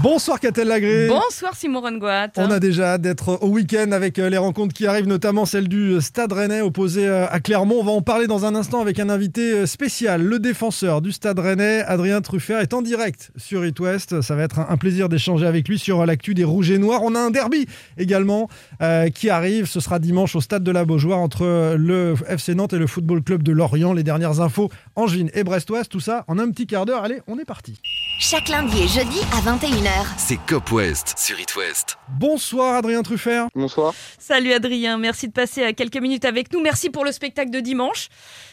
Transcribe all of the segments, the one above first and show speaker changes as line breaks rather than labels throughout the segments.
Bonsoir Catel Lagré.
Bonsoir Simon Rengoat.
On a déjà hâte d'être au week-end avec euh, les rencontres qui arrivent, notamment celle du Stade Rennais opposé euh, à Clermont. On va en parler dans un instant avec un invité euh, spécial, le défenseur du Stade Rennais, Adrien Truffert, est en direct sur It West. Ça va être un plaisir d'échanger avec lui sur l'actu des Rouges et Noirs. On a un derby également euh, qui arrive. Ce sera dimanche au Stade de la Beaujoire entre le FC Nantes et le Football Club de Lorient. Les dernières infos, Angevine et Brest-Ouest, tout ça en un petit quart d'heure. Allez, on est parti.
Chaque lundi et jeudi à 21h.
C'est Cop West sur It West.
Bonsoir Adrien Truffert.
Bonsoir.
Salut Adrien, merci de passer à quelques minutes avec nous. Merci pour le spectacle de dimanche.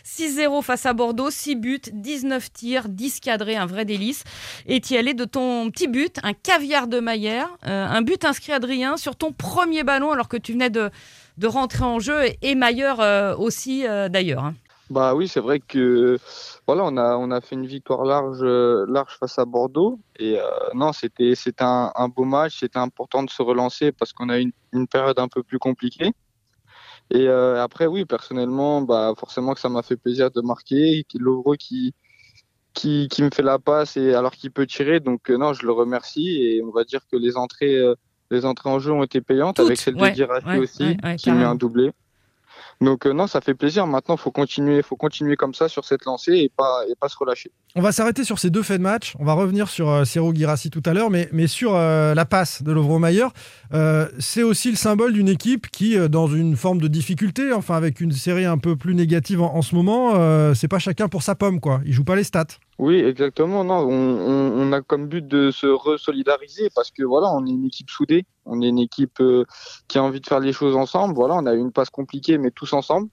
6-0 face à Bordeaux, 6 buts, 19 tirs, 10 cadrés, un vrai délice. Et tu allé de ton petit but, un caviar de Maillère, euh, un but inscrit Adrien sur ton premier ballon alors que tu venais de, de rentrer en jeu et Mailleur euh, aussi euh, d'ailleurs. hein.
Bah oui, c'est vrai que voilà, on a on a fait une victoire large euh, large face à Bordeaux. Et euh, non, c'était c'était un, un beau match, c'était important de se relancer parce qu'on a eu une, une période un peu plus compliquée. Et euh, après oui, personnellement, bah forcément que ça m'a fait plaisir de marquer, Lovro qui qui qui me fait la passe et alors qu'il peut tirer, donc euh, non, je le remercie. Et on va dire que les entrées euh, les entrées en jeu ont été payantes
Toutes,
avec celle
ouais,
de
ouais,
aussi
ouais,
qui met un doublé. Donc euh, non, ça fait plaisir. Maintenant, faut continuer, faut continuer comme ça sur cette lancée et pas et pas se relâcher.
On va s'arrêter sur ces deux faits de match. On va revenir sur euh, Serhou Guirassi tout à l'heure, mais, mais sur euh, la passe de Lovro Mayer. Euh, c'est aussi le symbole d'une équipe qui, dans une forme de difficulté, enfin avec une série un peu plus négative en, en ce moment, c'est pas chacun pour sa pomme, quoi. Il joue pas les stats.
Oui, exactement. Non, on, on, on a comme but de se resolidariser parce que voilà, on est une équipe soudée, on est une équipe euh, qui a envie de faire les choses ensemble. Voilà, on a eu une passe compliquée, mais tous ensemble.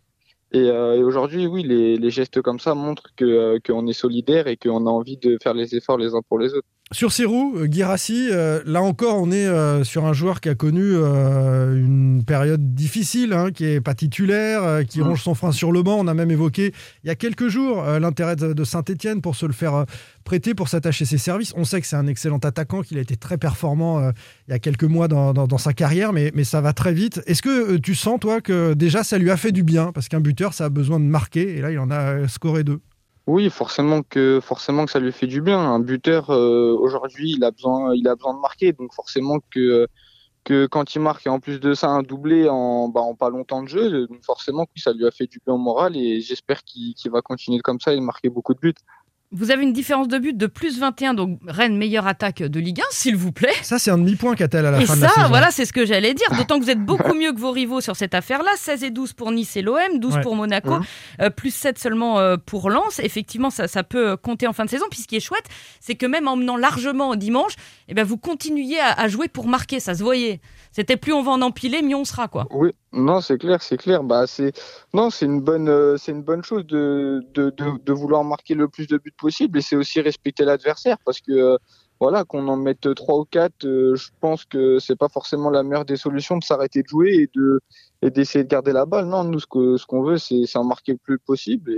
Et, euh, aujourd'hui, oui, les, gestes comme ça montrent euh, qu'on est solidaire et qu'on a envie de faire les efforts les uns pour les autres.
Sur Serhou, euh, Guirassi, euh, là encore, on est euh, sur un joueur qui a connu euh, une période difficile, hein, qui est pas titulaire, qui ronge son frein sur le banc. On a même évoqué il y a quelques jours l'intérêt de, de Saint-Etienne pour se le faire prêter, pour s'attacher ses services. On sait que c'est un excellent attaquant, qu'il a été très performant il y a quelques mois dans, dans- dans sa carrière, mais, mais ça va très vite. Est-ce que tu sens, toi, que déjà ça lui a fait du bien? Parce qu'un buteur, ça a besoin de marquer, et là, il en a scoré deux.
Oui, forcément que forcément que ça lui fait du bien. Un buteur euh, aujourd'hui, il a besoin il a besoin de marquer, donc forcément que que quand il marque en plus de ça un doublé en bah, en pas longtemps de jeu, forcément que ça lui a fait du bien au moral et j'espère qu'il qu'il va continuer comme ça et marquer beaucoup de buts.
Vous avez une différence de but de plus 21, donc Rennes meilleure attaque de Ligue 1, s'il vous plaît.
Ça, c'est un demi-point qu'a-t-elle à la
Et
fin de la
ça,
saison.
voilà, c'est ce que j'allais dire. D'autant que vous êtes beaucoup mieux que vos rivaux sur cette affaire-là. 16 et 12 pour Nice et l'OM, 12
Ouais.
pour Monaco, euh, plus 7 seulement euh, pour Lens. Effectivement, ça, ça peut euh, compter en fin de saison. Puis ce qui est chouette, c'est que même en menant largement au dimanche, eh ben, vous continuiez à, à jouer pour marquer. Ça se voyait. C'était plus on va en empiler, mieux on sera, quoi.
Oui, non, c'est clair, c'est clair. Bah, c'est non, c'est une bonne, euh, c'est une bonne chose de, de, de, de vouloir marquer le plus de buts possible et c'est aussi respecter l'adversaire parce que euh, voilà, qu'on en mette trois ou quatre, euh, je pense que c'est pas forcément la meilleure des solutions de s'arrêter de jouer et de et d'essayer de garder la balle. Non, nous ce que ce qu'on veut, c'est c'est en marquer le plus possible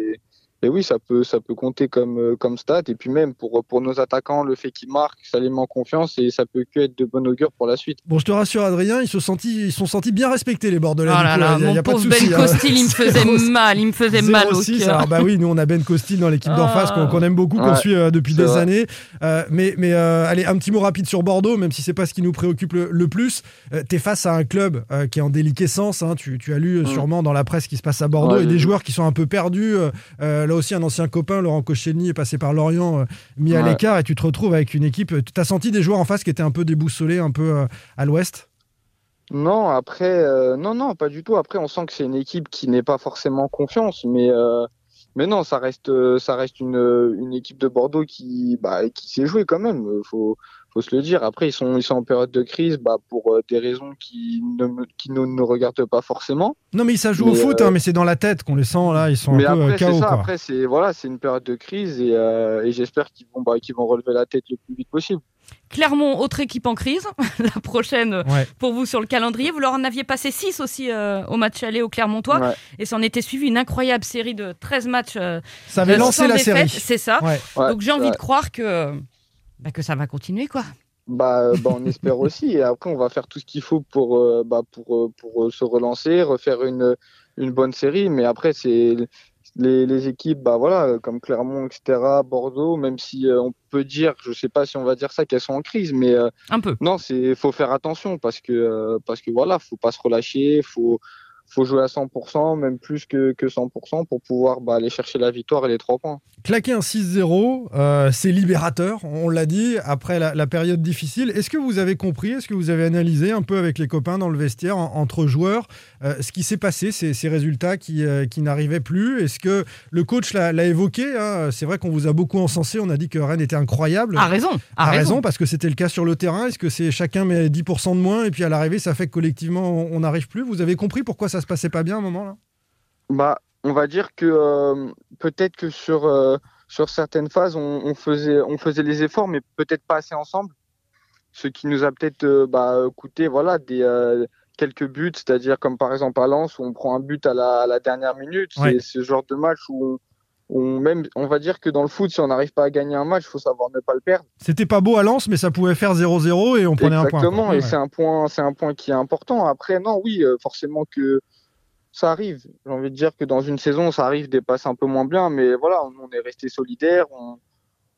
et oui, ça peut ça peut compter comme euh, comme stat et puis même pour pour nos attaquants, le fait qu'ils marquent, ça les met en confiance et ça peut que être de bon augure pour la suite.
Bon, je te rassure, Adrien, ils se, sentis, ils sont sentis bien respectés, les Bordelais. Du
là
coup,
là,
il y a-
mon
pas
pauvre
souci,
Ben
hein.
Costil, il me faisait mal, il me faisait mal au
06,
cœur.
alors bah oui, nous on a Ben Costil dans l'équipe d'en
Ah.
face qu'on qu'on aime beaucoup, qu'on
Ouais,
suit euh, depuis des
vrai.
années. Euh, mais mais euh, allez, un petit mot rapide sur Bordeaux, même si c'est pas ce qui nous préoccupe le, le plus. Euh, T'es face à un club euh, qui est en déliquescence. hein. tu, tu as lu euh,
Mm.
sûrement dans la presse ce qui se passe à Bordeaux
Ouais,
et des joueurs qui sont un peu perdus. Euh, euh, là aussi, un ancien copain, Laurent Koscielny, est passé par Lorient, euh, mis à l'écart, et tu te retrouves avec une équipe. Tu as senti des joueurs en face qui étaient un peu déboussolés, un peu euh, à l'ouest?
Non, après, euh, non, non, pas du tout. Après, on sent que c'est une équipe qui n'est pas forcément en confiance, mais, euh, mais non, ça reste, euh, ça reste une, euh, une équipe de Bordeaux qui, bah, qui s'est jouée quand même. euh, Faut, faut se le dire. Après, ils sont, ils sont en période de crise, bah, pour des raisons qui ne, me- qui nous ne regardent pas forcément.
Non, mais ça joue au foot,
euh,
hein, mais c'est dans la tête qu'on les sent là. Ils sont
mais
un peu
après, c'est
KO.
ça.
quoi.
Après, c'est, voilà, c'est une période de crise et, euh, et j'espère qu'ils vont, bah, qu'ils vont relever la tête le plus vite possible.
Clermont, autre équipe en crise. La prochaine euh,
Ouais.
pour vous sur le calendrier. Vous leur en aviez passé 6 aussi euh, au match aller au Clermontois.
Ouais.
Et s'en était suivi une incroyable série de 13 matchs. euh,
Ça avait lancé la
défaite,
série.
C'est ça.
Ouais.
Ouais,
Donc j'ai envie
ouais.
de croire que, bah, que ça va continuer, quoi.
Bah, bah, on espère aussi. Et après, on va faire tout ce qu'il faut pour, euh, bah, pour, pour euh, se relancer, refaire une, une bonne série. Mais après, c'est les, les équipes, bah voilà, euh, comme Clermont, etc., Bordeaux, même si euh, on peut dire, je sais pas si on va dire ça, qu'elles sont en crise, mais euh,
Un peu.
non, c'est faut faire attention parce que euh, parce que voilà, faut pas se relâcher, faut faut jouer à 100%, même plus que, que 100% pour pouvoir bah, aller chercher la victoire et les trois points.
Claquer un 6-0, euh, c'est libérateur, on l'a dit, après la, la période difficile. Est-ce que vous avez compris, est-ce que vous avez analysé un peu avec les copains dans le vestiaire, en- entre joueurs, euh, ce qui s'est passé, ces, ces résultats qui, euh, qui n'arrivaient plus? Est-ce que le coach l'a évoqué hein? C'est vrai qu'on vous a beaucoup encensé, on a dit que Rennes était incroyable.
A raison.
A
A raison.
parce que c'était le cas sur le terrain. Est-ce que c'est chacun met 10% de moins et puis à l'arrivée, ça fait que collectivement, on on n'arrive plus? Vous avez compris pourquoi ça se passait pas bien à un moment là?
Bah, on va dire que euh, peut-être que sur euh, sur certaines phases, on, on faisait on faisait les efforts, mais peut-être pas assez ensemble. Ce qui nous a peut-être euh, bah, coûté voilà des quelques buts, c'est-à-dire comme par exemple à Lens où on prend un but à la, à la dernière minute.
Ouais.
C'est ce genre de match où on, on- même on va dire que dans le foot, si on n'arrive pas à gagner un match, il faut savoir ne pas le perdre.
C'était pas beau à Lens, mais ça pouvait faire 0-0 et on prenait un point.
Exactement, et
Ouais.
c'est un point, c'est un point qui est important. Après, non, oui, forcément que ça arrive. J'ai envie de dire que dans une saison, ça arrive des passes un peu moins bien, mais voilà, on, est resté solidaire, on,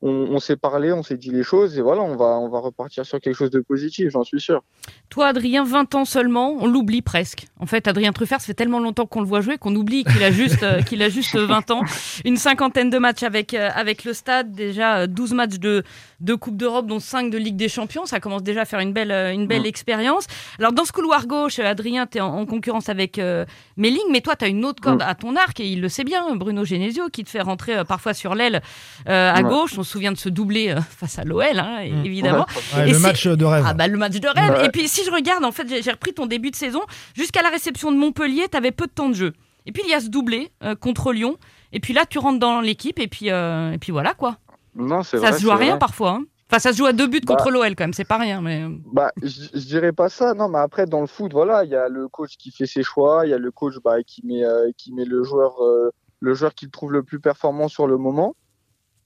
on, on s'est parlé, on s'est dit les choses, et voilà, on va, on va repartir sur quelque chose de positif, j'en suis sûr.
Toi, Adrien, 20 ans seulement, on l'oublie presque. En fait, Adrien Truffert, ça fait tellement longtemps qu'on le voit jouer qu'on oublie qu'il a juste, euh, qu'il a juste 20 ans. Une cinquantaine de matchs avec, euh, avec le stade, déjà euh, 12 matchs de, de Coupe d'Europe, dont 5 de Ligue des Champions. Ça commence déjà à faire une belle, euh, une belle
Mm.
expérience. Alors, dans ce couloir gauche, euh, Adrien, tu es en, en concurrence avec euh, Melling, mais toi, tu as une autre corde
Mm.
à ton arc, et il le sait bien, Bruno Genesio, qui te fait rentrer euh, parfois sur l'aile euh, à
Ouais.
gauche. On se souvient de ce doublé euh, face à l'OL, hein,
Mm.
évidemment.
Ouais,
Et
le match de rêve.
Ah bah le match de rêve.
Ouais.
Et puis si je regarde, en fait, j'ai repris ton début de saison. Jusqu'à la réception de Montpellier, t'avais peu de temps de jeu. Et puis il y a ce doublé euh, contre Lyon. Et puis là, tu rentres dans l'équipe et puis euh, et puis voilà quoi.
Non, c'est
Ça
vrai.
se joue à rien
vrai.
parfois. hein. Enfin, ça se joue à deux buts
Bah.
contre l'OL quand même. C'est pas rien, mais euh,
Bah, je je dirais pas ça, non, mais après, dans le foot, voilà, il y a le coach qui fait ses choix, il y a le coach bah, qui met, euh, qui met le joueur, euh, le joueur qu'il trouve le plus performant sur le moment.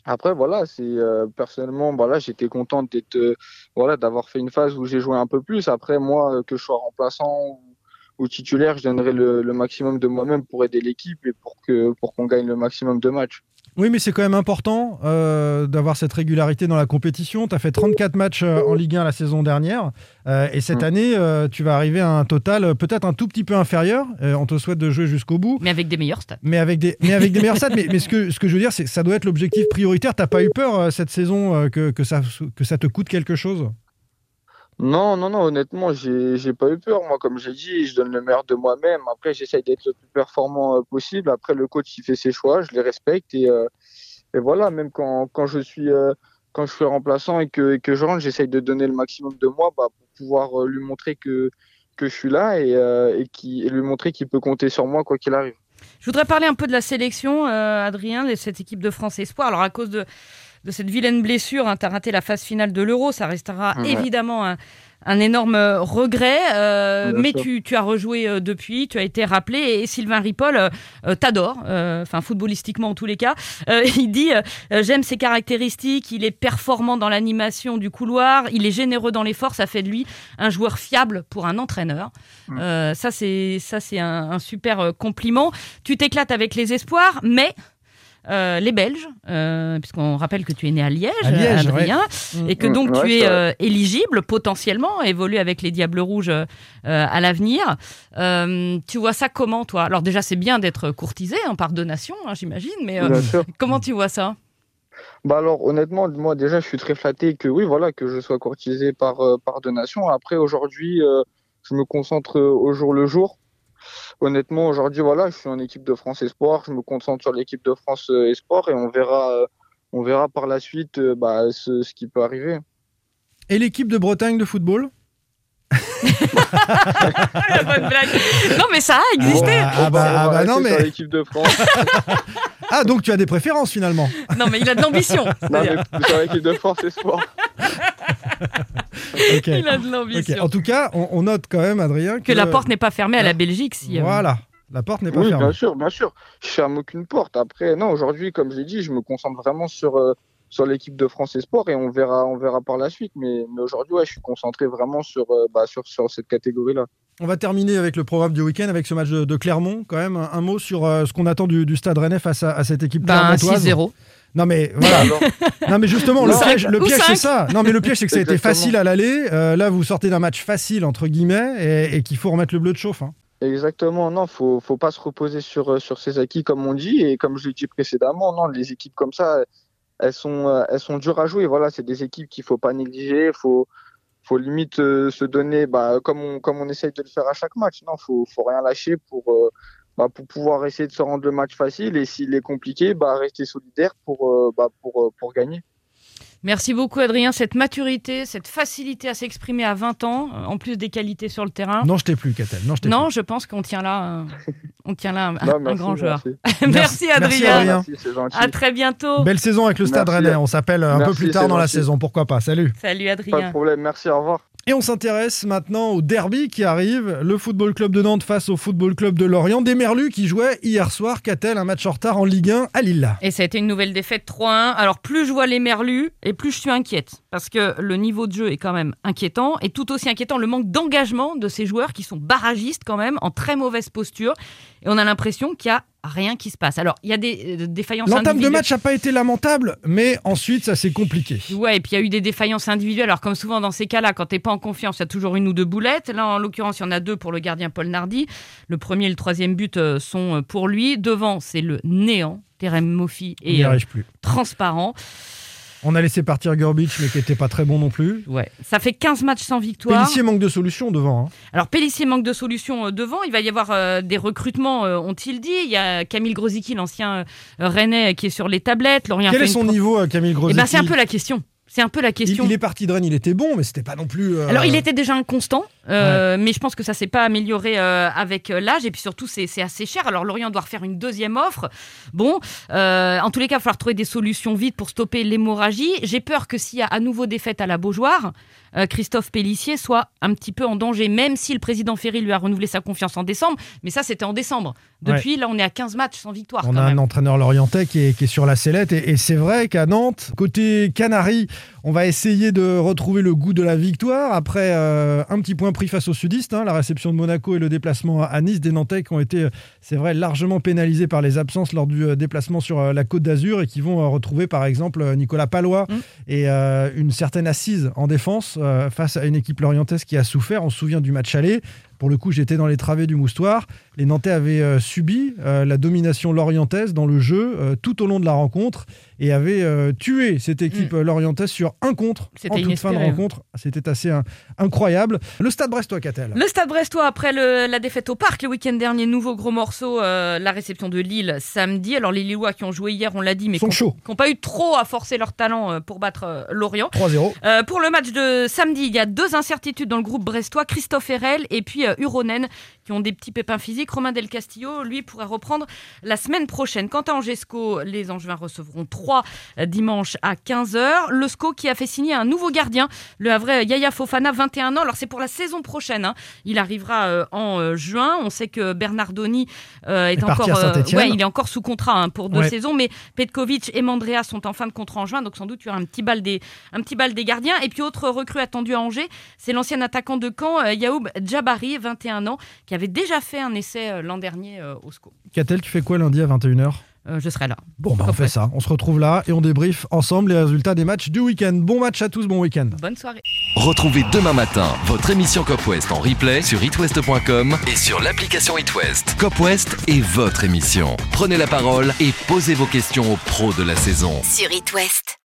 Après, voilà, c'est euh, personnellement, voilà, j'étais content d'être, euh, voilà, d'avoir fait une phase où j'ai joué un peu plus. Après, moi, euh, que je sois remplaçant ou, ou titulaire, je donnerai le, le maximum de moi-même pour aider l'équipe et pour que, pour qu'on gagne le maximum de matchs.
Oui, mais c'est quand même important euh, d'avoir cette régularité dans la compétition. Tu as fait 34 matchs euh, en Ligue 1 la saison dernière. euh, et cette
Mm.
année, euh, tu vas arriver à un total peut-être un tout petit peu inférieur. Euh, on te souhaite de jouer jusqu'au bout.
mais avec des meilleurs stats.
Mais avec des, mais avec des meilleurs stats. Mais, mais ce, que, ce que je veux dire, c'est que ça doit être l'objectif prioritaire. T'as pas eu peur euh, cette saison euh, que, que, ça, que ça te coûte quelque chose?
Non, non, non, honnêtement, j'ai, pas eu peur. Moi, comme j'ai dit, je donne le meilleur de moi-même. Après, j'essaye d'être le plus performant euh, possible. Après, le coach, il fait ses choix, je les respecte. Et, euh, et voilà, même quand, quand je suis, euh, quand je suis remplaçant et que, et que je rentre, j'essaye de donner le maximum de moi bah, pour pouvoir lui montrer que, que je suis là et, et, qui, et lui montrer qu'il peut compter sur moi quoi qu'il arrive.
Je voudrais parler un peu de la sélection, Adrien, de cette équipe de France Espoir. Alors à cause de de cette vilaine blessure, hein, tu as raté la phase finale de l'Euro, ça restera
Ouais.
évidemment un, un énorme euh, regret, euh, mais tu, tu as rejoué euh, depuis, tu as été rappelé et, Sylvain Ripoll euh, t'adore, euh, enfin footballistiquement en tous les cas. Il dit j'aime ses caractéristiques, il est performant dans l'animation du couloir, il est généreux dans l'effort, ça fait de lui un joueur fiable pour un entraîneur.
Mm.
Ça c'est un, un super compliment. Tu t'éclates avec les espoirs, mais euh, les Belges, euh, puisqu'on rappelle que tu es né à Liège,
À Liège,
Adrien, et que
Mm,
donc
ouais,
tu es euh, éligible potentiellement à évoluer avec les Diables Rouges euh, à l'avenir. Euh, tu vois ça comment, toi? Alors déjà, c'est bien d'être courtisé hein, par donation, hein, j'imagine, mais euh, comment tu vois ça?
Bah alors honnêtement, moi déjà je suis très flatté que oui voilà que je sois courtisé par euh, par donation. Après aujourd'hui, euh, je me concentre au jour le jour. Honnêtement aujourd'hui voilà, je suis en équipe de France Espoir, je me concentre sur l'équipe de France euh, Espoir et on verra euh, on verra par la suite euh, bah, ce, ce qui peut arriver.
Et l'équipe de Bretagne de football
La bonne blague. Non, mais ça a existé.
Ah, ah bah, ah bah non, mais.
l'équipe de France.
Ah, donc tu as des préférences finalement.
Non, mais il a de l'ambition.
non mais sur l'équipe de France Espoir.
Ok.
Il a de l'ambition.
En tout cas, on, on note quand même, Adrien, que,
Que la porte n'est pas fermée à la Belgique. Si, euh,
Voilà, la porte n'est pas
Oui,
fermée.
bien sûr, bien sûr. Je ferme aucune porte. Après, non, aujourd'hui, comme j'ai dit, je me concentre vraiment sur, euh, sur l'équipe de France Esport et on verra, on verra par la suite. Mais, mais aujourd'hui, ouais, je suis concentré vraiment sur, euh, bah, sur, sur cette catégorie-là.
On va terminer avec le programme du week-end, avec ce match de, de Clermont. Quand même, un, un mot sur euh, ce qu'on attend du, du Stade Rennais face à, à cette équipe
Ben,
clermontoise.
6-0.
Non mais voilà. Non mais justement, le piège, le
Ou
piège c'est ça. Non mais le piège c'est que ça a été facile à l'aller. Euh, là, vous sortez d'un match facile entre guillemets et, et qu'il faut remettre le bleu de chauffe. hein.
Exactement, non, faut, faut pas se reposer sur, euh, sur ses acquis comme on dit. Et comme je l'ai dit précédemment, non, les équipes comme ça, elles sont, euh, elles sont dures à jouer. Voilà, c'est des équipes qu'il faut pas négliger. Faut, faut limite euh, se donner, bah, comme on, comme on essaye de le faire à chaque match. Non, faut, faut rien lâcher pour, euh, bah, pour pouvoir essayer de se rendre le match facile. Et s'il est compliqué, bah, rester solidaire pour, euh, bah, pour, euh, pour gagner.
Merci beaucoup Adrien, cette maturité, cette facilité à s'exprimer à 20 ans, euh, en plus des qualités sur le terrain.
Non, je t'ai plus, Catel. Non, je t'ai
Non,
plus.
je pense qu'on tient là, un- on tient là un,
Non,
un
merci,
grand joueur.
merci.
Merci,
Merci,
Adrien.
Adrien.
Merci, c'est gentil.
À très bientôt.
Belle saison avec le Stade. Rennais. On s'appelle un peu plus tard dans la saison. Pourquoi pas Salut.
Salut
Pas de
Adrien.
problème. Merci, au revoir.
Et on s'intéresse maintenant au derby qui arrive. Le Football Club de Nantes face au Football Club de Lorient. Des Merlus qui jouaient hier soir. Catel, un match en retard en Ligue 1 à Lille?
Et ça a été une nouvelle défaite 3-1. Alors plus je vois les merlus et plus je suis inquiète. Parce que le niveau de jeu est quand même inquiétant. Et tout aussi inquiétant le manque d'engagement de ces joueurs qui sont barragistes quand même, en très mauvaise posture. Et on a l'impression qu'il y a rien qui se passe. Alors il y a des euh, défaillances
L'entame de match n'a pas été lamentable, mais ensuite ça s'est compliqué.
Ouais, et puis il y a eu des défaillances individuelles. Alors, comme souvent dans ces cas-là, quand t'es pas en confiance, il y a toujours une ou deux boulettes. Là, en l'occurrence, il y en a deux pour le gardien Paul Nardi. Le premier et le troisième but euh, sont euh, pour lui. Devant, c'est le néant. Terem Moffi est euh, transparent.
On a laissé partir Gurbich, mais qui n'était pas très bon non plus.
Ouais. Ça fait 15 matchs sans victoire.
Pellissier manque de solution devant. hein.
Alors, Pellissier manque de solutions euh, devant. Il va y avoir euh, des recrutements, euh, ont-ils dit. Il y a Camille Grosicki, l'ancien euh, Rennais, qui est sur les tablettes. Lorient
Quel est son
pro-
niveau, Camille
Eh
Grosicki
ben, c'est un peu la question. C'est un peu la
il,
question.
il est parti de Rennes, il était bon, mais c'était pas non plus. euh,
Alors, il était déjà inconstant, euh, mais je pense que ça s'est pas amélioré euh, avec l'âge. Et puis surtout, c'est assez cher. Alors, Lorient doit refaire une deuxième offre. Bon, en tous les cas, il va falloir trouver des solutions vite pour stopper l'hémorragie. J'ai peur que s'il y a à nouveau défaite à la Beaujoire, Christophe Pellissier soit un petit peu en danger, même si le président Ferry lui a renouvelé sa confiance en décembre. Mais ça, c'était en décembre. Depuis, là, on est à 15 matchs sans victoire.
On
quand
a un entraîneur lorientais qui est, qui est sur la sellette et, et c'est vrai qu'à Nantes, côté Canaries, on va essayer de retrouver le goût de la victoire après euh, un petit point pris face aux sudistes, hein, la réception de Monaco et le déplacement à Nice des Nantais qui ont été, euh, c'est vrai, largement pénalisés par les absences lors du euh, déplacement sur la Côte d'Azur et qui vont retrouver par exemple Nicolas Palois
Mm.
et euh, une certaine assise en défense euh, face à une équipe lorientaise qui a souffert. On se souvient du match aller. Pour le coup, j'étais dans les travées du moustoir. Les Nantais avaient euh, subi euh, la domination lorientaise dans le jeu euh, tout au long de la rencontre et avaient tué cette équipe euh, lorientaise sur un contre en toute fin de
hein.
rencontre. C'était assez euh, incroyable. Le Stade Brestois, Catel.
Le Stade Brestois, après le- la défaite au Parc le week-end dernier, nouveau gros morceau, la réception de Lille samedi. Alors les Lillois qui ont joué hier, on l'a dit, mais qui n'ont pas eu trop à forcer leur talent pour battre Lorient.
3-0.
Euh, pour le match de samedi, il y a deux incertitudes dans le groupe brestois, Christophe Herel et puis euh, Uronen, qui ont des petits pépins physiques. Romain Del Castillo, lui, pourrait reprendre la semaine prochaine. Quant à Angesco, les Angevins recevront 3 dimanche à 15h. Le SCO qui a fait signer un nouveau gardien, le Havrais Yaya Fofana, 21 ans. Alors c'est pour la saison prochaine. hein. Il arrivera euh, en euh, juin. On sait que Bernardoni euh, est,
Est
encore, ouais, il est encore sous contrat hein, pour deux
Ouais.
saisons, mais Petkovic et Mandrea sont en fin de contrat en juin, donc sans doute il y aura un petit bal des, un petit bal des gardiens. Et puis autre recrue attendue à Angers, c'est l'ancien attaquant de Caen, euh, Yaoub Djabari, 21 ans, qui avait déjà fait un essai euh, l'an dernier euh, au SCO.
Catel, tu fais quoi lundi à 21h
Euh, je serai là.
Bon, bah on fait ça. On se retrouve là et on débriefe ensemble les résultats des matchs du week-end. Bon match à tous, bon week-end.
Bonne soirée.
Retrouvez demain matin votre émission Cop West en replay sur itwest.com et sur l'application itwest. Cop West est votre émission. Prenez la parole et posez vos questions aux pros de la saison.
Sur It West.